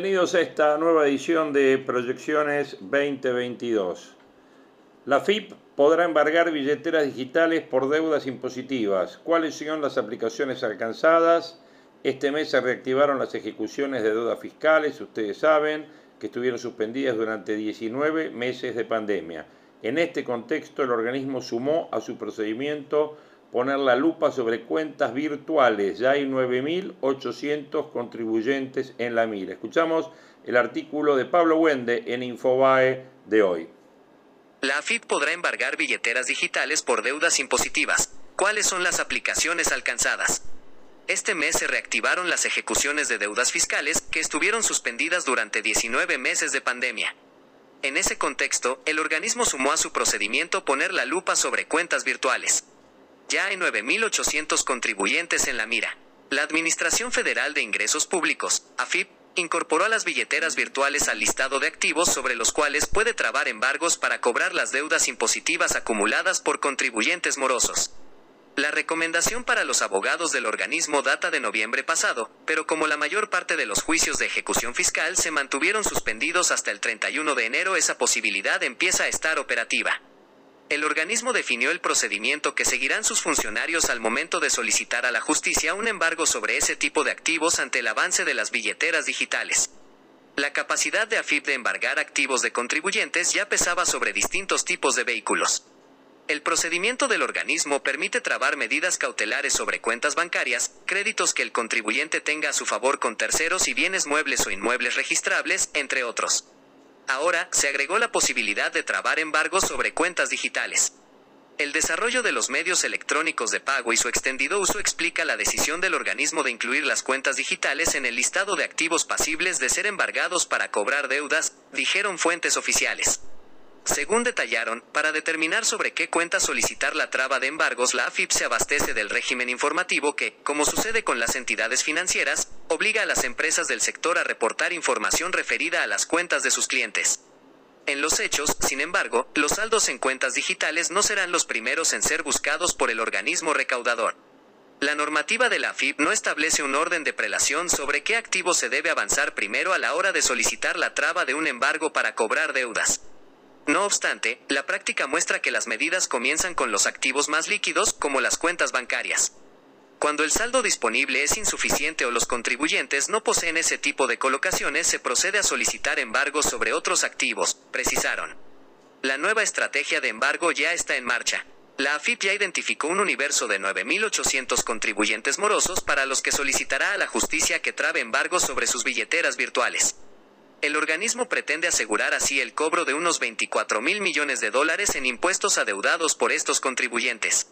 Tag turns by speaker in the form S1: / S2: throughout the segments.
S1: Bienvenidos a esta nueva edición de Proyecciones 2022. La FIP podrá embargar billeteras digitales por deudas impositivas. ¿Cuáles son las aplicaciones alcanzadas? Este mes se reactivaron las ejecuciones de deudas fiscales, ustedes saben, que estuvieron suspendidas durante 19 meses de pandemia. En este contexto, el organismo sumó a su procedimiento poner la lupa sobre cuentas virtuales. Ya hay 9.800 contribuyentes en la mira. Escuchamos el artículo de Pablo Wende en Infobae de hoy.
S2: La AFIP podrá embargar billeteras digitales por deudas impositivas. ¿Cuáles son las aplicaciones alcanzadas? Este mes se reactivaron las ejecuciones de deudas fiscales que estuvieron suspendidas durante 19 meses de pandemia. En ese contexto, el organismo sumó a su procedimiento poner la lupa sobre cuentas virtuales. Ya hay 9.800 contribuyentes en la mira. La Administración Federal de Ingresos Públicos, AFIP, incorporó a las billeteras virtuales al listado de activos sobre los cuales puede trabar embargos para cobrar las deudas impositivas acumuladas por contribuyentes morosos. La recomendación para los abogados del organismo data de noviembre pasado, pero como la mayor parte de los juicios de ejecución fiscal se mantuvieron suspendidos hasta el 31 de enero, esa posibilidad empieza a estar operativa. El organismo definió el procedimiento que seguirán sus funcionarios al momento de solicitar a la justicia un embargo sobre ese tipo de activos ante el avance de las billeteras digitales. La capacidad de AFIP de embargar activos de contribuyentes ya pesaba sobre distintos tipos de vehículos. El procedimiento del organismo permite trabar medidas cautelares sobre cuentas bancarias, créditos que el contribuyente tenga a su favor con terceros y bienes muebles o inmuebles registrables, entre otros. Ahora, se agregó la posibilidad de trabar embargos sobre cuentas digitales. El desarrollo de los medios electrónicos de pago y su extendido uso explica la decisión del organismo de incluir las cuentas digitales en el listado de activos pasibles de ser embargados para cobrar deudas, dijeron fuentes oficiales. Según detallaron, para determinar sobre qué cuenta solicitar la traba de embargos, la AFIP se abastece del régimen informativo que, como sucede con las entidades financieras, obliga a las empresas del sector a reportar información referida a las cuentas de sus clientes. En los hechos, sin embargo, los saldos en cuentas digitales no serán los primeros en ser buscados por el organismo recaudador. La normativa de la AFIP no establece un orden de prelación sobre qué activo se debe avanzar primero a la hora de solicitar la traba de un embargo para cobrar deudas. No obstante, la práctica muestra que las medidas comienzan con los activos más líquidos, como las cuentas bancarias. Cuando el saldo disponible es insuficiente o los contribuyentes no poseen ese tipo de colocaciones, se procede a solicitar embargos sobre otros activos, precisaron. La nueva estrategia de embargo ya está en marcha. La AFIP ya identificó un universo de 9.800 contribuyentes morosos para los que solicitará a la justicia que trabe embargos sobre sus billeteras virtuales. El organismo pretende asegurar así el cobro de unos 24 mil millones de dólares en impuestos adeudados por estos contribuyentes.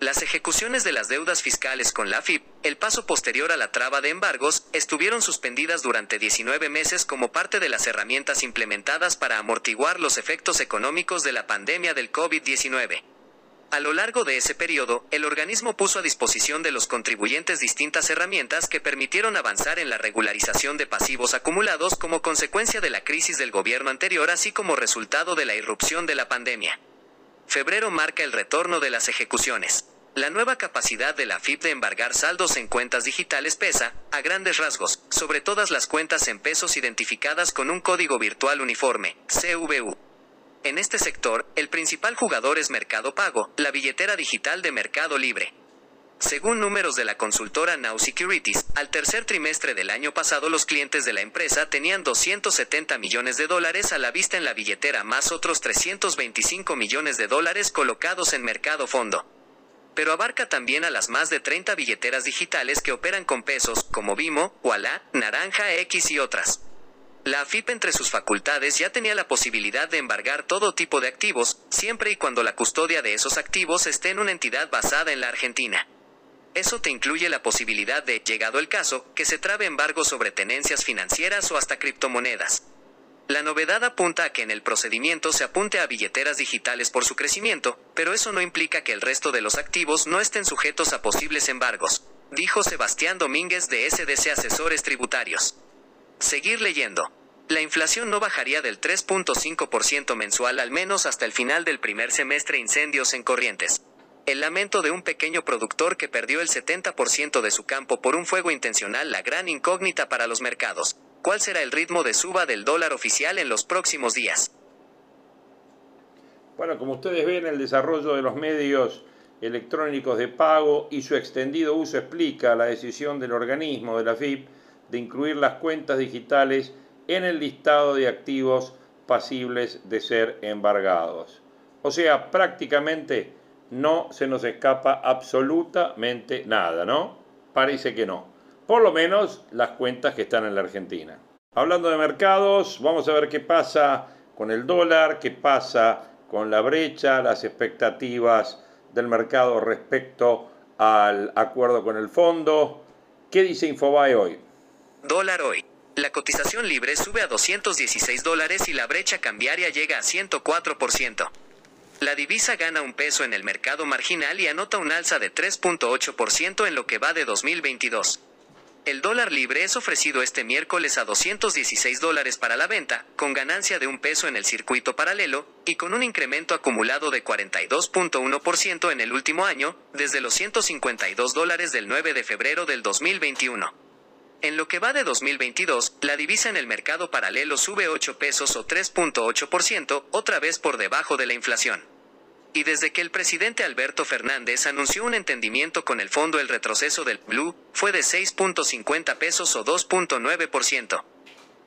S2: Las ejecuciones de las deudas fiscales con la AFIP, el paso posterior a la traba de embargos, estuvieron suspendidas durante 19 meses como parte de las herramientas implementadas para amortiguar los efectos económicos de la pandemia del COVID-19. A lo largo de ese periodo, el organismo puso a disposición de los contribuyentes distintas herramientas que permitieron avanzar en la regularización de pasivos acumulados como consecuencia de la crisis del gobierno anterior así como resultado de la irrupción de la pandemia. Febrero marca el retorno de las ejecuciones. La nueva capacidad de la FIP de embargar saldos en cuentas digitales pesa, a grandes rasgos, sobre todas las cuentas en pesos identificadas con un código virtual uniforme, CVU. En este sector, el principal jugador es Mercado Pago, la billetera digital de Mercado Libre. Según números de la consultora Now Securities, al tercer trimestre del año pasado los clientes de la empresa tenían 270 millones de dólares a la vista en la billetera más otros 325 millones de dólares colocados en Mercado Fondo. Pero abarca también a las más de 30 billeteras digitales que operan con pesos, como Vimo, Walla, Naranja X y otras. La AFIP entre sus facultades ya tenía la posibilidad de embargar todo tipo de activos, siempre y cuando la custodia de esos activos esté en una entidad basada en la Argentina. Eso te incluye la posibilidad de, llegado el caso, que se trabe embargo sobre tenencias financieras o hasta criptomonedas. La novedad apunta a que en el procedimiento se apunte a billeteras digitales por su crecimiento, pero eso no implica que el resto de los activos no estén sujetos a posibles embargos, dijo Sebastián Domínguez de SDC Asesores Tributarios. Seguir leyendo. La inflación no bajaría del 3.5% mensual al menos hasta el final del primer semestre incendios en Corrientes. El lamento de un pequeño productor que perdió el 70% de su campo por un fuego intencional la gran incógnita para los mercados. ¿Cuál será el ritmo de suba del dólar oficial en los próximos días?
S1: Bueno, como ustedes ven, el desarrollo de los medios electrónicos de pago y su extendido uso explica la decisión del organismo de la FIP de incluir las cuentas digitales en el listado de activos pasibles de ser embargados. O sea, prácticamente no se nos escapa absolutamente nada, ¿no? Parece que no por lo menos las cuentas que están en la Argentina. Hablando de mercados, vamos a ver qué pasa con el dólar, qué pasa con la brecha, las expectativas del mercado respecto al acuerdo con el fondo. ¿Qué dice Infobae hoy?
S2: Dólar hoy. La cotización libre sube a 216 dólares y la brecha cambiaria llega a 104%. La divisa gana un peso en el mercado marginal y anota un alza de 3.8% en lo que va de 2022. El dólar libre es ofrecido este miércoles a 216 dólares para la venta, con ganancia de un peso en el circuito paralelo, y con un incremento acumulado de 42.1% en el último año, desde los 152 dólares del 9 de febrero del 2021. En lo que va de 2022, la divisa en el mercado paralelo sube 8 pesos o 3.8%, otra vez por debajo de la inflación. Y desde que el presidente Alberto Fernández anunció un entendimiento con el fondo el retroceso del Blue fue de 6.50 pesos o 2.9%.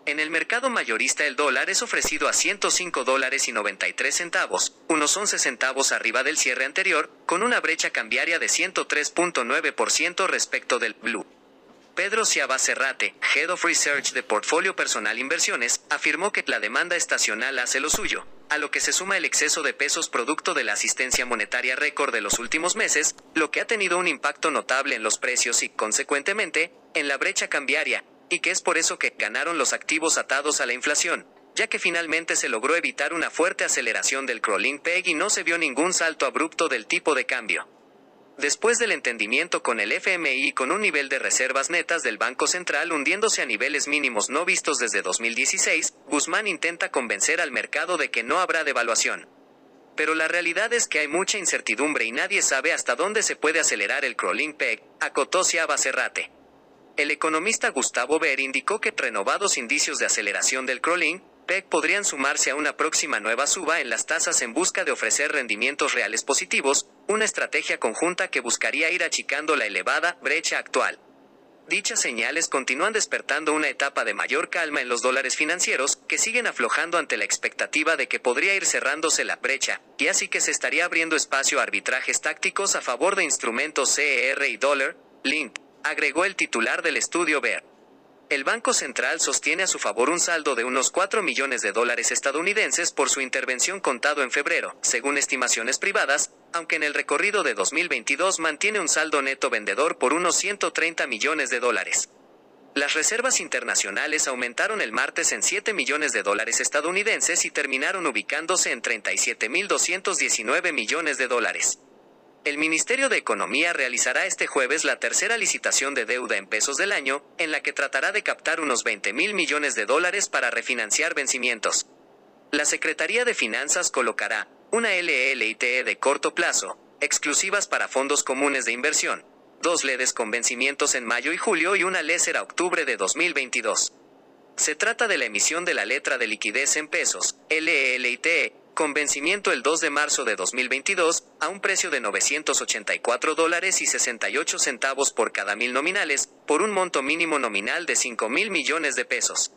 S2: En el mercado mayorista el dólar es ofrecido a 105 dólares y 93 centavos, unos 11 centavos arriba del cierre anterior, con una brecha cambiaria de 103.9% respecto del Blue. Pedro Ciaba Serrate, Head of Research de Portfolio Personal Inversiones, afirmó que la demanda estacional hace lo suyo, a lo que se suma el exceso de pesos producto de la asistencia monetaria récord de los últimos meses, lo que ha tenido un impacto notable en los precios y, consecuentemente, en la brecha cambiaria, y que es por eso que ganaron los activos atados a la inflación, ya que finalmente se logró evitar una fuerte aceleración del crawling peg y no se vio ningún salto abrupto del tipo de cambio. Después del entendimiento con el FMI con un nivel de reservas netas del Banco Central hundiéndose a niveles mínimos no vistos desde 2016, Guzmán intenta convencer al mercado de que no habrá devaluación. Pero la realidad es que hay mucha incertidumbre y nadie sabe hasta dónde se puede acelerar el crawling peg, acotó Ciaba Cerrate. El economista Gustavo Ver indicó que renovados indicios de aceleración del crawling, PEC podrían sumarse a una próxima nueva suba en las tasas en busca de ofrecer rendimientos reales positivos, una estrategia conjunta que buscaría ir achicando la elevada brecha actual. Dichas señales continúan despertando una etapa de mayor calma en los dólares financieros, que siguen aflojando ante la expectativa de que podría ir cerrándose la brecha, y así que se estaría abriendo espacio a arbitrajes tácticos a favor de instrumentos CER y dólar, link, agregó el titular del estudio BER. El Banco Central sostiene a su favor un saldo de unos 4 millones de dólares estadounidenses por su intervención contado en febrero, según estimaciones privadas, aunque en el recorrido de 2022 mantiene un saldo neto vendedor por unos 130 millones de dólares. Las reservas internacionales aumentaron el martes en 7 millones de dólares estadounidenses y terminaron ubicándose en 37.219 millones de dólares. El Ministerio de Economía realizará este jueves la tercera licitación de deuda en pesos del año, en la que tratará de captar unos 20 mil millones de dólares para refinanciar vencimientos. La Secretaría de Finanzas colocará una LLITE de corto plazo, exclusivas para fondos comunes de inversión, dos LEDs con vencimientos en mayo y julio y una LESER a octubre de 2022. Se trata de la emisión de la letra de liquidez en pesos, LLITE, con vencimiento el 2 de marzo de 2022, a un precio de 984 dólares y 68 centavos por cada mil nominales, por un monto mínimo nominal de 5 mil millones de pesos.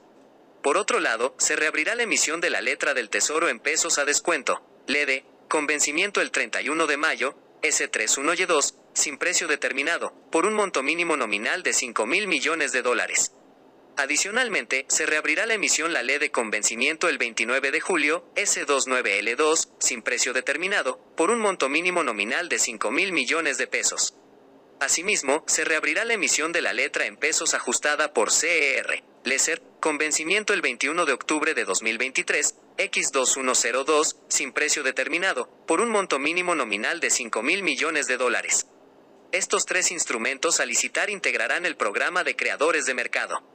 S2: Por otro lado, se reabrirá la emisión de la letra del Tesoro en pesos a descuento, LEDE, con vencimiento el 31 de mayo, S31Y2, sin precio determinado, por un monto mínimo nominal de 5 mil millones de dólares. Adicionalmente, se reabrirá la emisión la ley de convencimiento el 29 de julio, S29L2, sin precio determinado, por un monto mínimo nominal de 5 mil millones de pesos. Asimismo, se reabrirá la emisión de la letra en pesos ajustada por CER, LESER, con vencimiento el 21 de octubre de 2023, X2102, sin precio determinado, por un monto mínimo nominal de 5 mil millones de dólares. Estos tres instrumentos a licitar integrarán el programa de creadores de mercado.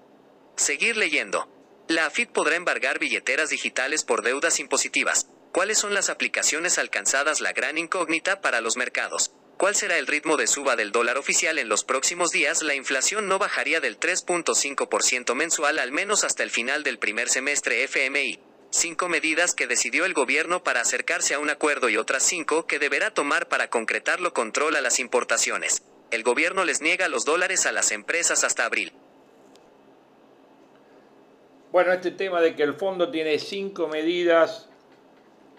S2: Seguir leyendo. La AFIP podrá embargar billeteras digitales por deudas impositivas. ¿Cuáles son las aplicaciones alcanzadas? La gran incógnita para los mercados. ¿Cuál será el ritmo de suba del dólar oficial en los próximos días? La inflación no bajaría del 3.5% mensual al menos hasta el final del primer semestre FMI. Cinco medidas que decidió el gobierno para acercarse a un acuerdo y otras cinco que deberá tomar para concretarlo control a las importaciones. El gobierno les niega los dólares a las empresas hasta abril.
S1: Bueno, este tema de que el fondo tiene cinco medidas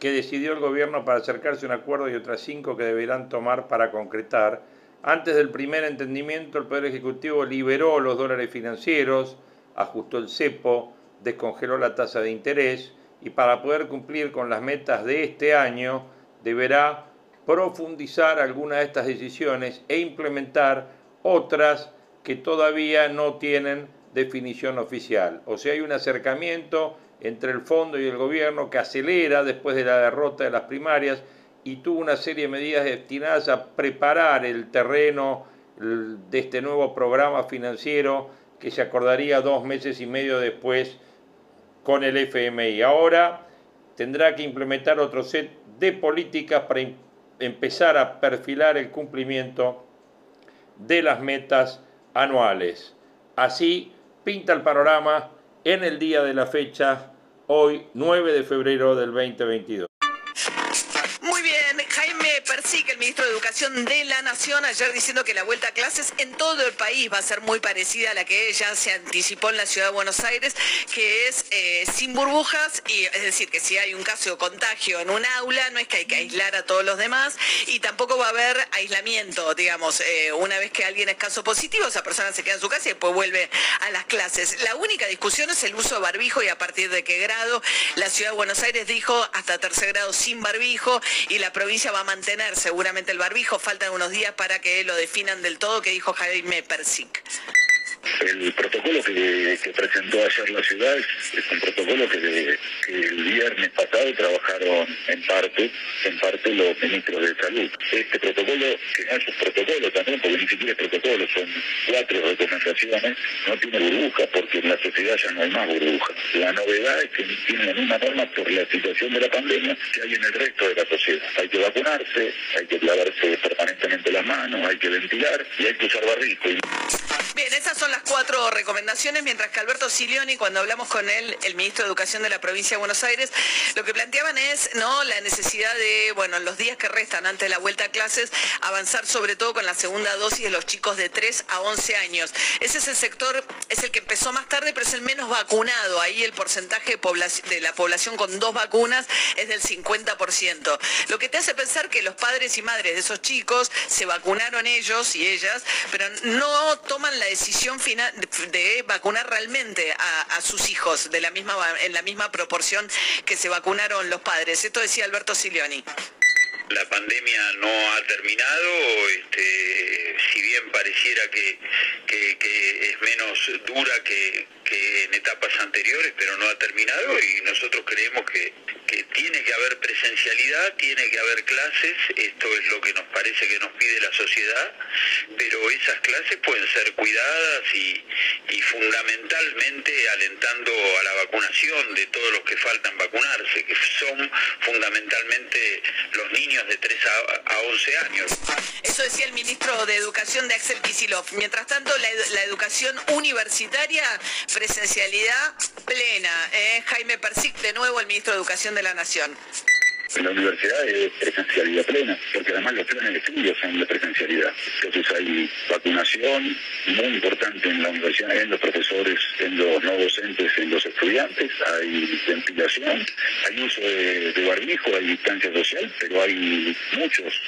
S1: que decidió el gobierno para acercarse a un acuerdo y otras cinco que deberán tomar para concretar. Antes del primer entendimiento, el Poder Ejecutivo liberó los dólares financieros, ajustó el cepo, descongeló la tasa de interés y para poder cumplir con las metas de este año deberá profundizar algunas de estas decisiones e implementar otras que todavía no tienen definición oficial. O sea, hay un acercamiento entre el fondo y el gobierno que acelera después de la derrota de las primarias y tuvo una serie de medidas destinadas a preparar el terreno de este nuevo programa financiero que se acordaría dos meses y medio después con el FMI. Ahora tendrá que implementar otro set de políticas para empezar a perfilar el cumplimiento de las metas anuales. Así pinta el panorama en el día de la fecha, hoy 9 de febrero del 2022.
S3: Sí, que el ministro de Educación de la Nación, ayer diciendo que la vuelta a clases en todo el país va a ser muy parecida a la que ya se anticipó en la ciudad de Buenos Aires, que es eh, sin burbujas, y es decir, que si hay un caso de contagio en un aula, no es que hay que aislar a todos los demás, y tampoco va a haber aislamiento, digamos, eh, una vez que alguien es caso positivo, esa persona se queda en su casa y después vuelve a las clases. La única discusión es el uso de barbijo y a partir de qué grado. La ciudad de Buenos Aires dijo hasta tercer grado sin barbijo y la provincia va a seguramente el barbijo. Faltan unos días para que lo definan del todo, que dijo Jaime Persic.
S4: El protocolo que, presentó ayer la ciudad es, un protocolo que, el viernes pasado trabajaron en parte, en parte los ministros de salud. Este protocolo, que no es un protocolo también, porque ni siquiera es protocolo, son cuatro no tiene burbuja, porque en la sociedad ya no hay más burbuja. La novedad es que tienen una norma por la situación de la pandemia que hay en el resto de la sociedad. Hay que vacunarse, hay que lavarse permanentemente las manos, hay que ventilar y hay que usar barrico.
S3: Bien, esas son las cuatro recomendaciones, mientras que Alberto Silioni, cuando hablamos con él, el ministro de Educación de la provincia de Buenos Aires, lo que planteaban es no la necesidad de, bueno, en los días que restan antes de la vuelta a clases, avanzar sobre todo con la segunda dosis de los chicos de 3 a 11 años. Ese es el sector, es el que empezó más tarde, pero es el menos vacunado. Ahí el porcentaje de, de la población con dos vacunas es del 50%. Lo que te hace pensar que los padres y madres de esos chicos se vacunaron ellos y ellas, pero no toman la decisión final de, vacunar realmente a, sus hijos de la misma, en la misma proporción que se vacunaron los padres. Esto decía Alberto Silioni
S5: la pandemia no ha terminado, este, si bien pareciera que, es menos dura que, en etapas anteriores, pero no ha terminado y nosotros creemos que, tiene que haber presencialidad, tiene que haber clases, esto es lo que nos parece que nos pide la sociedad, pero esas clases pueden ser cuidadas y, fundamentalmente alentando a la vacunación de todos los que faltan vacunarse, que son fundamentalmente los niños de 3 a, 11 años.
S3: Eso decía el ministro de Educación de Axel Kisilov. Mientras tanto, la, educación universitaria, presencialidad plena. ¿eh? Jaime Persic, de nuevo el ministro de Educación de la Nación.
S4: En la universidad es presencialidad plena, porque además los planes de estudio son de presencialidad. Entonces hay vacunación muy importante en la universidad, en los profesores, en los no docentes, en los estudiantes, hay ventilación, hay uso de, barbijo, hay distancia social, pero hay muchos,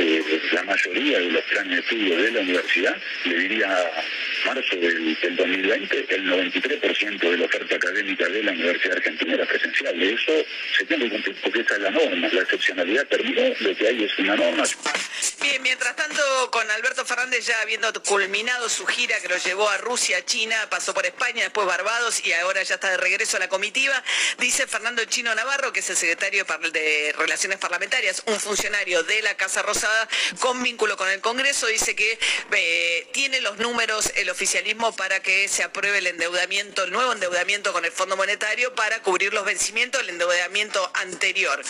S4: eh, la mayoría de los planes de estudio de la universidad, le diría marzo del, 2020, el 93% de la oferta académica de la Universidad Argentina era presencial. De eso se tiene que cumplir porque esa es la norma. La excepcionalidad terminó, lo que hay es una norma.
S3: Bien, mientras tanto, con Alberto Fernández ya habiendo culminado su gira que lo llevó a Rusia, China, pasó por España, después Barbados y ahora ya está de regreso a la comitiva, dice Fernando Chino Navarro, que es el secretario de Relaciones Parlamentarias, un funcionario de la Casa Rosada con vínculo con el Congreso, dice que eh, tiene los números el oficialismo para que se apruebe el endeudamiento, el nuevo endeudamiento con el Fondo Monetario para cubrir los vencimientos del endeudamiento anterior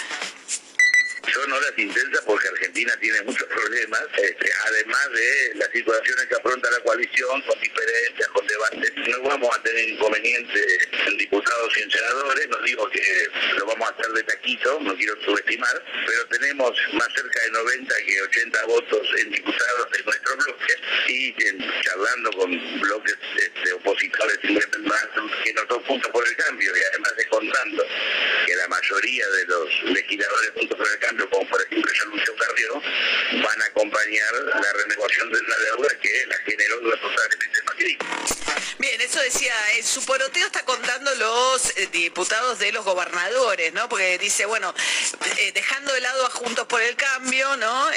S5: son horas intensas porque Argentina tiene muchos problemas, este, además de las situaciones que afronta la coalición, con diferencias, con debates. No vamos a tener inconvenientes en diputados y en senadores, no digo que lo vamos a hacer de taquito, no quiero subestimar, pero tenemos más cerca de 90 que 80 votos en diputados de nuestro bloque y charlando con bloques este, opositores que dos puntos por el cambio y además descontando que la mayoría de los legisladores puntos por el cambio como por ejemplo ya anunció Carrió, van a acompañar la renegociación de la deuda que la generó el Macri.
S3: Bien, eso decía, eh, su poroteo está contando los eh, diputados de los gobernadores, ¿no? Porque dice, bueno, eh, dejando de lado a Juntos por el Cambio, ¿no?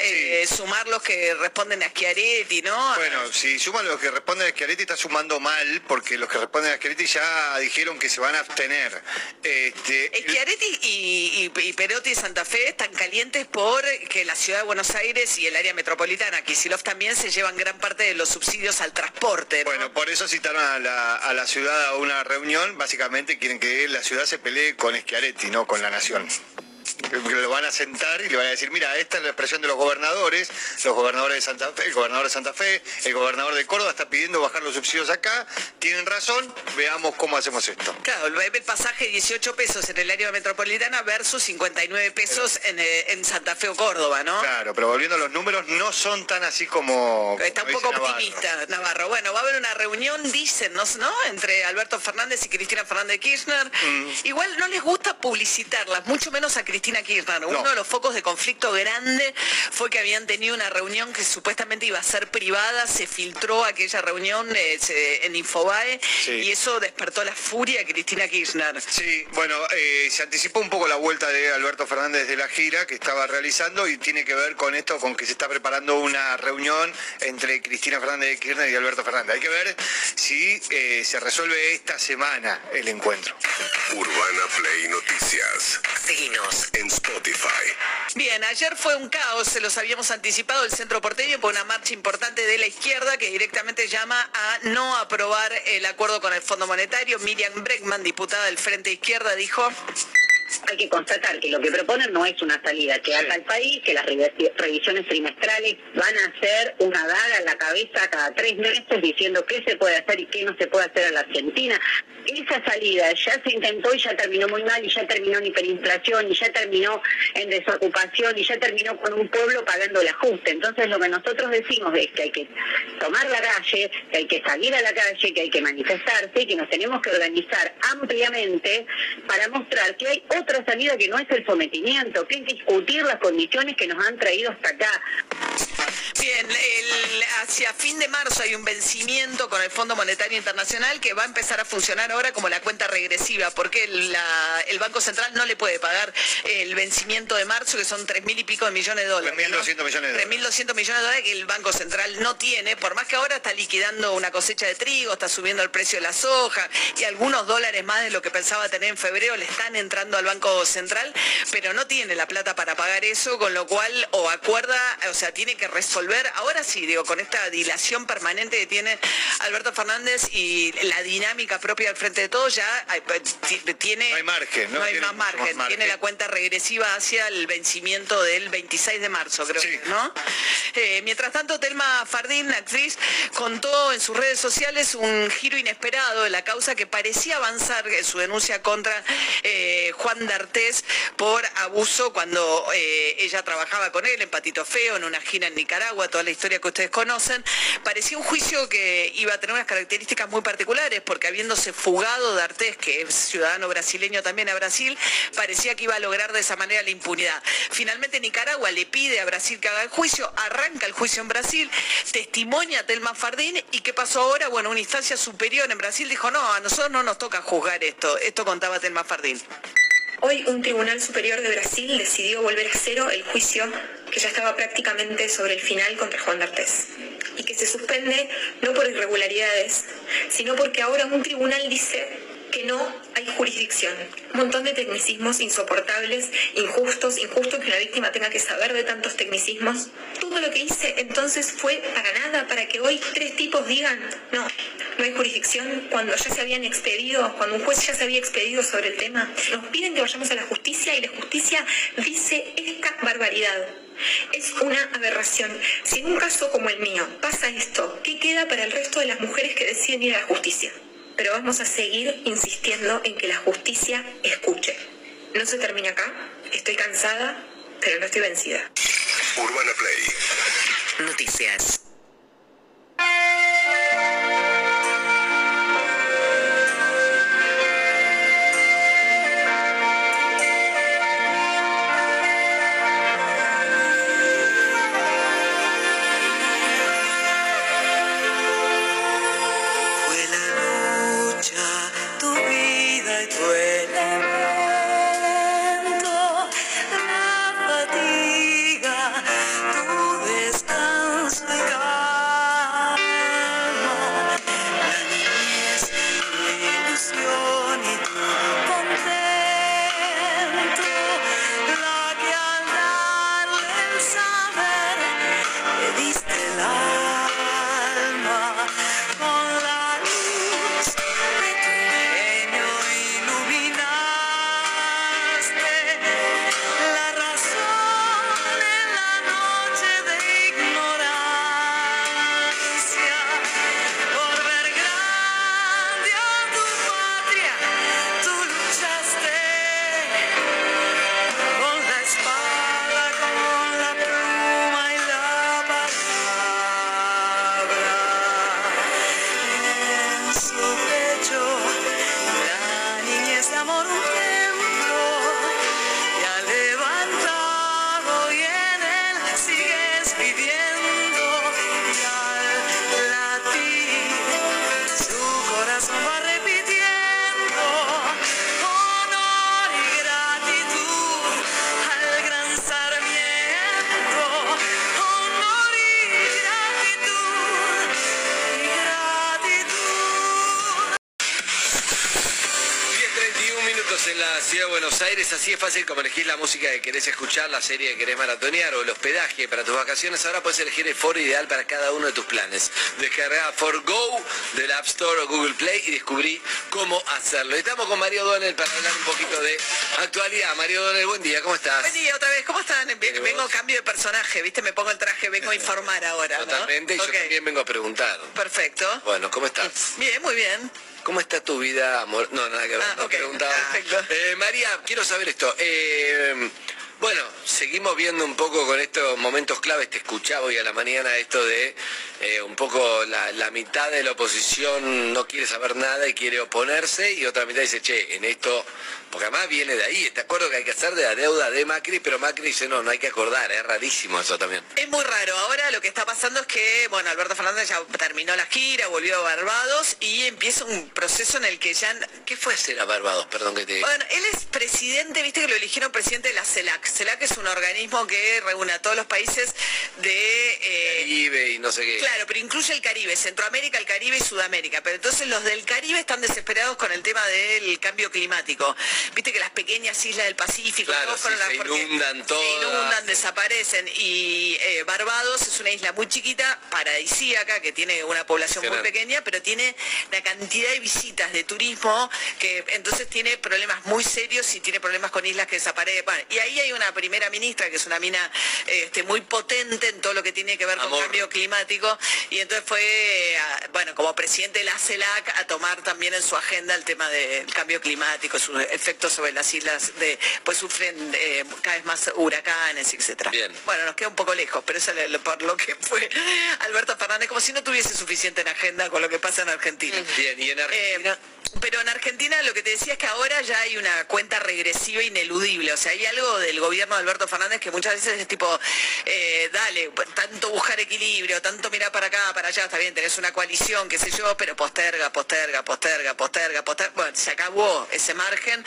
S3: sumar los que responden a Schiaretti, ¿no?
S6: Bueno, si suman los que responden a Schiaretti está sumando mal, porque los que responden a Schiaretti ya dijeron que se van a abstener.
S3: Este, Schiaretti y, y, Perotti y Santa Fe están calientes por que la ciudad de Buenos Aires y el área metropolitana, Kisilov también se llevan gran parte de los subsidios al transporte.
S6: Bueno, por eso citaron a la, ciudad a una reunión, básicamente quieren que la ciudad se pelee con Schiaretti, no con la nación lo van a sentar y le van a decir, mira, esta es la expresión de los gobernadores, los gobernadores de Santa Fe, el gobernador de Santa Fe, el gobernador de Córdoba está pidiendo bajar los subsidios acá, tienen razón, veamos cómo hacemos esto.
S3: Claro, el pasaje 18 pesos en el área metropolitana versus 59 pesos eh, en, Santa Fe o Córdoba, ¿no?
S6: Claro, pero volviendo a los números, no son tan así como...
S3: Está un poco optimista Navarro. Bueno, va a haber una reunión, dicen, ¿no? Entre Alberto Fernández y Cristina Fernández Kirchner. Mm. Igual no les gusta publicitarlas, mucho menos a Cristina uno de los focos de conflicto grande fue que habían tenido una reunión que supuestamente iba a ser privada, se filtró aquella reunión eh, en Infobae y eso despertó la furia de Cristina Kirchner.
S6: Sí, bueno, eh, se anticipó un poco la vuelta de Alberto Fernández de la gira que estaba realizando y tiene que ver con esto, con que se está preparando una reunión entre Cristina Fernández de Kirchner y Alberto Fernández. Hay que ver si eh, se resuelve esta semana el encuentro.
S7: Urbana Play Noticias.
S3: Seguinos Bien, ayer fue un caos, se los habíamos anticipado el centro porteño por una marcha importante de la izquierda que directamente llama a no aprobar el acuerdo con el Fondo Monetario. Miriam Breckman, diputada del Frente Izquierda, dijo
S8: hay que constatar que lo que proponen no es una salida que haga al país, que las revisiones trimestrales van a ser una daga en la cabeza cada tres meses diciendo qué se puede hacer y qué no se puede hacer en la Argentina. Esa salida ya se intentó y ya terminó muy mal y ya terminó en hiperinflación y ya terminó en desocupación y ya terminó con un pueblo pagando el ajuste. Entonces lo que nosotros decimos es que hay que tomar la calle, que hay que salir a la calle, que hay que manifestarse y que nos tenemos que organizar ampliamente para mostrar que hay otra salida que no es el sometimiento, que que discutir las condiciones que nos han traído hasta acá.
S3: Bien, hacia fin de marzo hay un vencimiento con el Fondo Monetario Internacional que va a empezar a funcionar ahora como la cuenta regresiva, porque el Banco Central no le puede pagar el vencimiento de marzo, que son tres mil y pico de millones de dólares.
S6: 3.200 millones de dólares.
S3: 3.200 millones de dólares que el Banco Central no tiene, por más que ahora está liquidando una cosecha de trigo, está subiendo el precio de la soja y algunos dólares más de lo que pensaba tener en febrero le están entrando al Banco Central, pero no tiene la plata para pagar eso, con lo cual o acuerda, o sea, tiene que resolver, ahora sí, digo, con esta dilación permanente que tiene Alberto Fernández y la dinámica propia del frente de todos, ya
S6: eh, tiene... No hay margen,
S3: ¿no? hay más margen. Tiene la cuenta regresiva hacia el vencimiento del 26 de marzo, creo ¿no? Eh, mientras tanto, Telma Fardín, actriz, contó en sus redes sociales un giro inesperado de la causa que parecía avanzar en su denuncia contra eh, Juan por abuso cuando ella trabajaba con él en Patito Feo, en una gira en Nicaragua Nicaragua, toda la historia que ustedes conocen, parecía un juicio que iba a tener unas características muy particulares, porque habiéndose fugado D'Artés, que es ciudadano brasileño también a Brasil, parecía que iba a lograr de esa manera la impunidad. Finalmente Nicaragua le pide a Brasil que haga el juicio, arranca el juicio en Brasil, testimonia a Telma Fardín y ¿qué pasó ahora? Bueno, una instancia superior en Brasil dijo, no, a nosotros no nos toca juzgar esto, esto contaba Telma Fardín.
S9: Hoy un tribunal superior de Brasil decidió volver a cero el juicio que ya estaba prácticamente sobre el final contra Juan D'Artés y que se suspende no por irregularidades, sino porque ahora un tribunal dice que no hay jurisdicción. Un montón de tecnicismos insoportables, injustos, injustos que una víctima tenga que saber de tantos tecnicismos. Todo lo que hice entonces fue para nada, para que hoy tres tipos digan, no, no hay jurisdicción, cuando ya se habían expedido, cuando un juez ya se había expedido sobre el tema. Nos piden que vayamos a la justicia y la justicia dice esta barbaridad. Es una aberración. Si en un caso como el mío pasa esto, ¿qué queda para el resto de las mujeres que deciden ir a la justicia? Pero vamos a seguir insistiendo en que la justicia escuche. No se termina acá, estoy cansada, pero no estoy vencida.
S7: Urbana Play.
S10: Noticias.
S11: Así es fácil como elegir la música que querés escuchar, la serie que querés maratonear o el hospedaje para tus vacaciones. Ahora puedes elegir el foro ideal para cada uno de tus planes. Descarga For Go del App Store o Google Play y descubrí cómo hacerlo. Estamos con Mario Donel para hablar un poquito de actualidad. Mario Donel, buen día, ¿cómo estás?
S3: Buen día otra vez, ¿cómo están? Vengo cambio de personaje, ¿viste? Me pongo el traje, vengo a informar ahora, ¿no?
S11: Totalmente, y yo también vengo a preguntar.
S3: Perfecto.
S11: Bueno, ¿cómo estás?
S3: Bien, muy bien.
S11: ¿Cómo está tu vida, amor? No, nada que ver,
S3: Ah,
S11: no preguntaba. Eh, María, quiero saber esto. Eh, bueno, seguimos viendo un poco con estos momentos claves. Te escuchaba hoy a la mañana esto de eh, un poco la, la mitad de la oposición no quiere saber nada y quiere oponerse y otra mitad dice, che, en esto, porque además viene de ahí. Está acuerdo que hay que hacer de la deuda de Macri, pero Macri dice, no, no hay que acordar. Es rarísimo eso también.
S3: Es muy raro. Ahora lo que está pasando es que, bueno, Alberto Fernández ya terminó la gira, volvió a Barbados y empieza un proceso en el que ya...
S11: ¿Qué fue hacer a Barbados? Perdón que te...
S3: Bueno, él es presidente, viste que lo eligieron presidente de la CELAC. CELAC es un organismo que reúne a todos los países de... eh,
S11: Caribe y no sé qué.
S3: Claro, pero incluye el Caribe, Centroamérica, el Caribe y Sudamérica. Pero entonces los del Caribe están desesperados con el tema del cambio climático. Viste que las pequeñas islas del Pacífico
S11: Claro, sí, se inundan
S3: Se
S11: todas.
S3: inundan, desaparecen. Y eh, Barbados es una isla muy chiquita, paradisíaca, que tiene una población muy pequeña, pero tiene una cantidad de visitas de turismo que entonces tiene problemas muy serios y tiene problemas con islas que desaparecen. Bueno, y ahí hay una una primera ministra que es una mina este, muy potente en todo lo que tiene que ver con cambio climático y entonces fue, bueno, como presidente de la CELAC a tomar también en su agenda el tema del cambio climático, sus efectos sobre las islas, de, pues sufren eh, cada vez más huracanes, etcétera. Bueno, nos queda un poco lejos, pero eso es por lo que fue Alberto Fernández, como si no tuviese suficiente en agenda con lo que pasa en Argentina.
S11: Bien, y en Argentina.
S3: Eh, pero en Argentina lo que te decía es que ahora ya hay una cuenta regresiva ineludible. O sea, hay algo del gobierno de Alberto Fernández que muchas veces es tipo, eh, dale, tanto buscar equilibrio, tanto mirar para acá, para allá, está bien, tenés una coalición, qué sé yo, pero posterga, posterga, posterga, posterga, posterga. Bueno, se acabó ese margen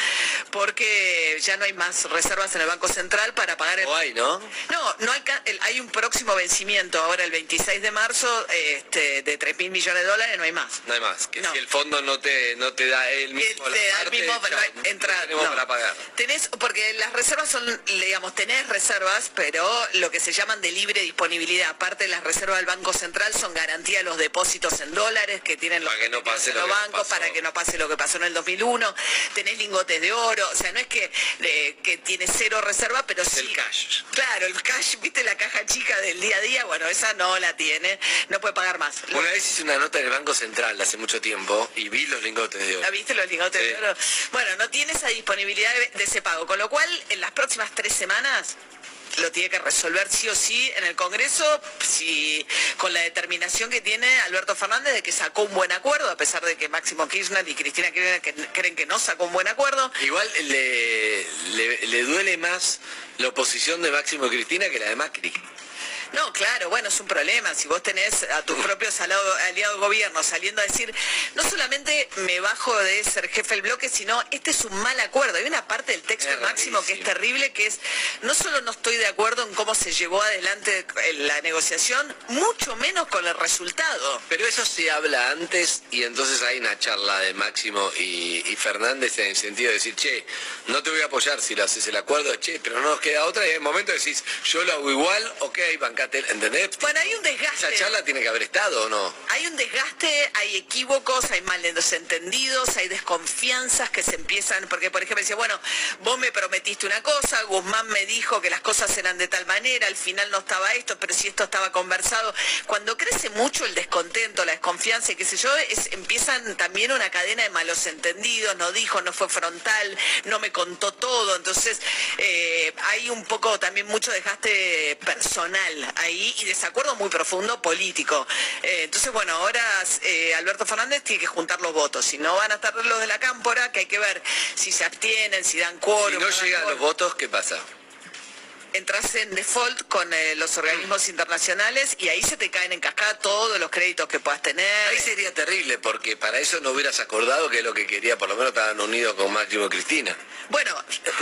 S3: porque ya no hay más reservas en el Banco Central para pagar el...
S11: O hay, ¿no?
S3: No, no el- hay un próximo vencimiento ahora el 26 de marzo este, de 3 mil millones de dólares, no hay más.
S11: No hay más. Que
S3: No.
S11: si el fondo no te, no te da el mismo,
S3: te
S11: la
S3: da el
S11: parte,
S3: mismo, pero
S11: no tenemos
S3: no.
S11: para pagar.
S3: Tenés, porque las reservas son, digamos, tenés reservas, pero lo que se llaman de libre disponibilidad. Aparte de las reservas del Banco Central son garantía de los depósitos en dólares que tienen los,
S11: Para que no pase
S3: los
S11: lo que nos
S3: bancos, para que no pase lo que pasó en el 2001. Tenés lingotes de oro, o sea, no es que, eh, que tiene cero reserva, pero sí.
S11: El cash.
S3: Claro, el cash, viste la caja chica del día a día, bueno, esa no la tiene, no puede pagar más.
S11: Una vez hice una nota en el Banco Central hace mucho tiempo y vi los lingotes de oro.
S3: ¿La viste los lingotes
S11: Sí.
S3: de oro? Bueno, no tiene esa disponibilidad de, de ese pago, con lo cual en las próximas tres semanas lo tiene que resolver sí o sí en el Congreso, si, con la determinación que tiene Alberto Fernández de que sacó un buen acuerdo, a pesar de que Máximo Kirchner y Cristina Kirchner creen que no sacó un buen acuerdo.
S11: Igual le, le, le duele más la oposición de Máximo Cristina que la de Macri.
S3: No, claro, bueno, es un problema. Si vos tenés a tus propios aliados gobierno saliendo a decir, no solamente me bajo de ser jefe del bloque, sino este es un mal acuerdo. Hay una parte del texto
S11: Es
S3: máximo que es terrible, que es, no solo no estoy de acuerdo en cómo se llevó adelante la negociación, mucho menos con el resultado.
S11: Pero eso se habla antes y entonces hay una charla de Máximo y, y Fernández en el sentido de decir, che, no te voy a apoyar si lo haces el acuerdo, che, pero no nos queda otra y en el momento decís, yo lo hago igual, ok, ¿entendés?
S3: Bueno, hay un desgaste.
S11: Esa charla tiene que haber estado o no.
S3: Hay un desgaste, hay equívocos, hay malentendidos, hay desconfianzas que se empiezan, porque por ejemplo decía, bueno, vos me prometiste una cosa, Guzmán me dijo que las cosas eran de tal manera, al final no estaba esto, pero si esto estaba conversado. Cuando crece mucho el descontento, la desconfianza y qué sé yo, es, empiezan también una cadena de malos entendidos, no dijo, no fue frontal, no me contó todo, entonces eh, hay un poco también mucho desgaste personal ahí y desacuerdo muy profundo político. Eh, entonces, bueno, ahora eh, Alberto Fernández tiene que juntar los votos. Si no van a estar los de la cámpora, que hay que ver si se abstienen, si dan
S11: Si
S3: quórum.
S11: no
S3: dan
S11: llegan los votos, ¿qué pasa?
S3: Entras en default con eh, los organismos internacionales y ahí se te caen en cascada todos los créditos que puedas tener.
S11: Ahí sería terrible porque para eso no hubieras acordado que es lo que quería, por lo menos estaban unidos con Máximo y Cristina.
S3: Bueno,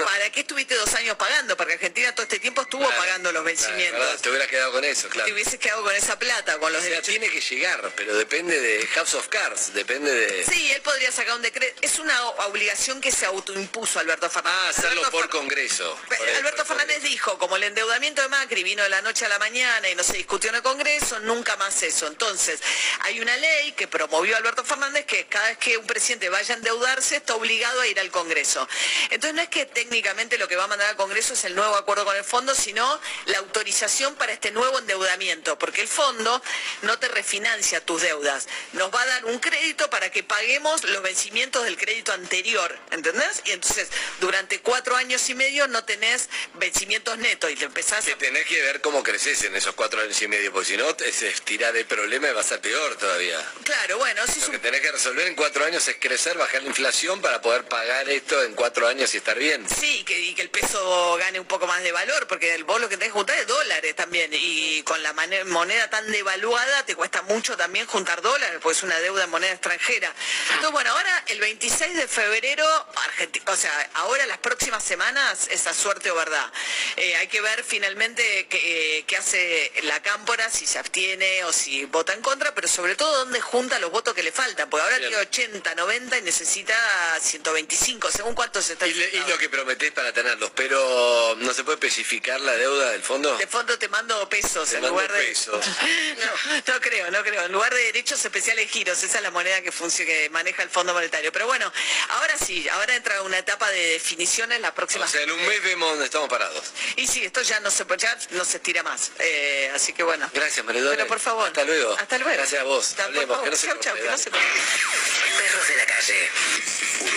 S3: ¿para qué estuviste dos años pagando? Porque Argentina todo este tiempo estuvo
S11: Claro,
S3: pagando los vencimientos.
S11: Te hubieras quedado con eso, claro.
S3: Te hubieses quedado con esa plata, con los
S11: O sea,
S3: derechos.
S11: tiene que llegar, pero depende de House of Cards, depende de...
S3: Sí, él podría sacar un decreto. Es una obligación que se autoimpuso Alberto Fernández.
S11: Ah, hacerlo
S3: Alberto
S11: por
S3: Fer-
S11: Congreso. Por
S3: Alberto Fernández dijo, como el endeudamiento de Macri vino de la noche a la mañana y no se discutió en el Congreso, nunca más eso. Entonces, hay una ley que promovió Alberto Fernández que cada vez que un presidente vaya a endeudarse está obligado a ir al Congreso. Entonces, no es que técnicamente lo que va a mandar al Congreso es el nuevo acuerdo con el fondo, sino la autorización para este nuevo endeudamiento, porque el fondo no te refinancia tus deudas, nos va a dar un crédito para que paguemos los vencimientos del crédito anterior, ¿entendés? Y entonces, durante cuatro años y medio no tenés vencimientos netos y te empezás
S11: Que
S3: a...
S11: tenés que ver cómo creces en esos cuatro años y medio, porque si no, te es estirar el problema y va a ser peor todavía.
S3: Claro, bueno, si
S11: Lo que tenés que resolver en cuatro años es crecer, bajar la inflación para poder pagar esto en cuatro años y estar bien.
S3: Sí, que, y que el peso gane un poco más de valor, porque el, vos lo que tenés que juntar es dólares también, y con la moneda tan devaluada te cuesta mucho también juntar dólares, porque es una deuda en moneda extranjera. Entonces, bueno, ahora el 26 de febrero, Argenti- o sea, ahora las próximas semanas, esa suerte o verdad. Eh, hay que ver finalmente qué, eh, qué hace la cámpora, si se abstiene o si vota en contra, pero sobre todo dónde junta los votos que le faltan, porque ahora
S11: Bien.
S3: tiene 80, 90 y necesita 125, según cuánto se está
S11: Y Y, le- y lo que prometés para tenerlos, pero ¿no se puede especificar la deuda del fondo?
S3: De fondo te mando pesos
S11: Te
S3: en
S11: mando
S3: lugar de.
S11: pesos.
S3: No, no creo, no creo. En lugar de derechos especiales giros, esa es la moneda que funciona, que maneja el Fondo Monetario. Pero bueno, ahora sí, ahora entra una etapa de definición en la próxima.
S11: O sea, en un mes vemos dónde estamos parados.
S3: Y sí, esto ya no se ya no se estira más. Eh, así que bueno.
S11: Gracias, Maridona.
S3: Pero por favor.
S11: Hasta luego.
S3: Hasta luego.
S11: Gracias a vos.
S3: Hasta-
S11: Hablemos, que no se
S3: Chau, chau, que no se.
S2: Perros de la calle.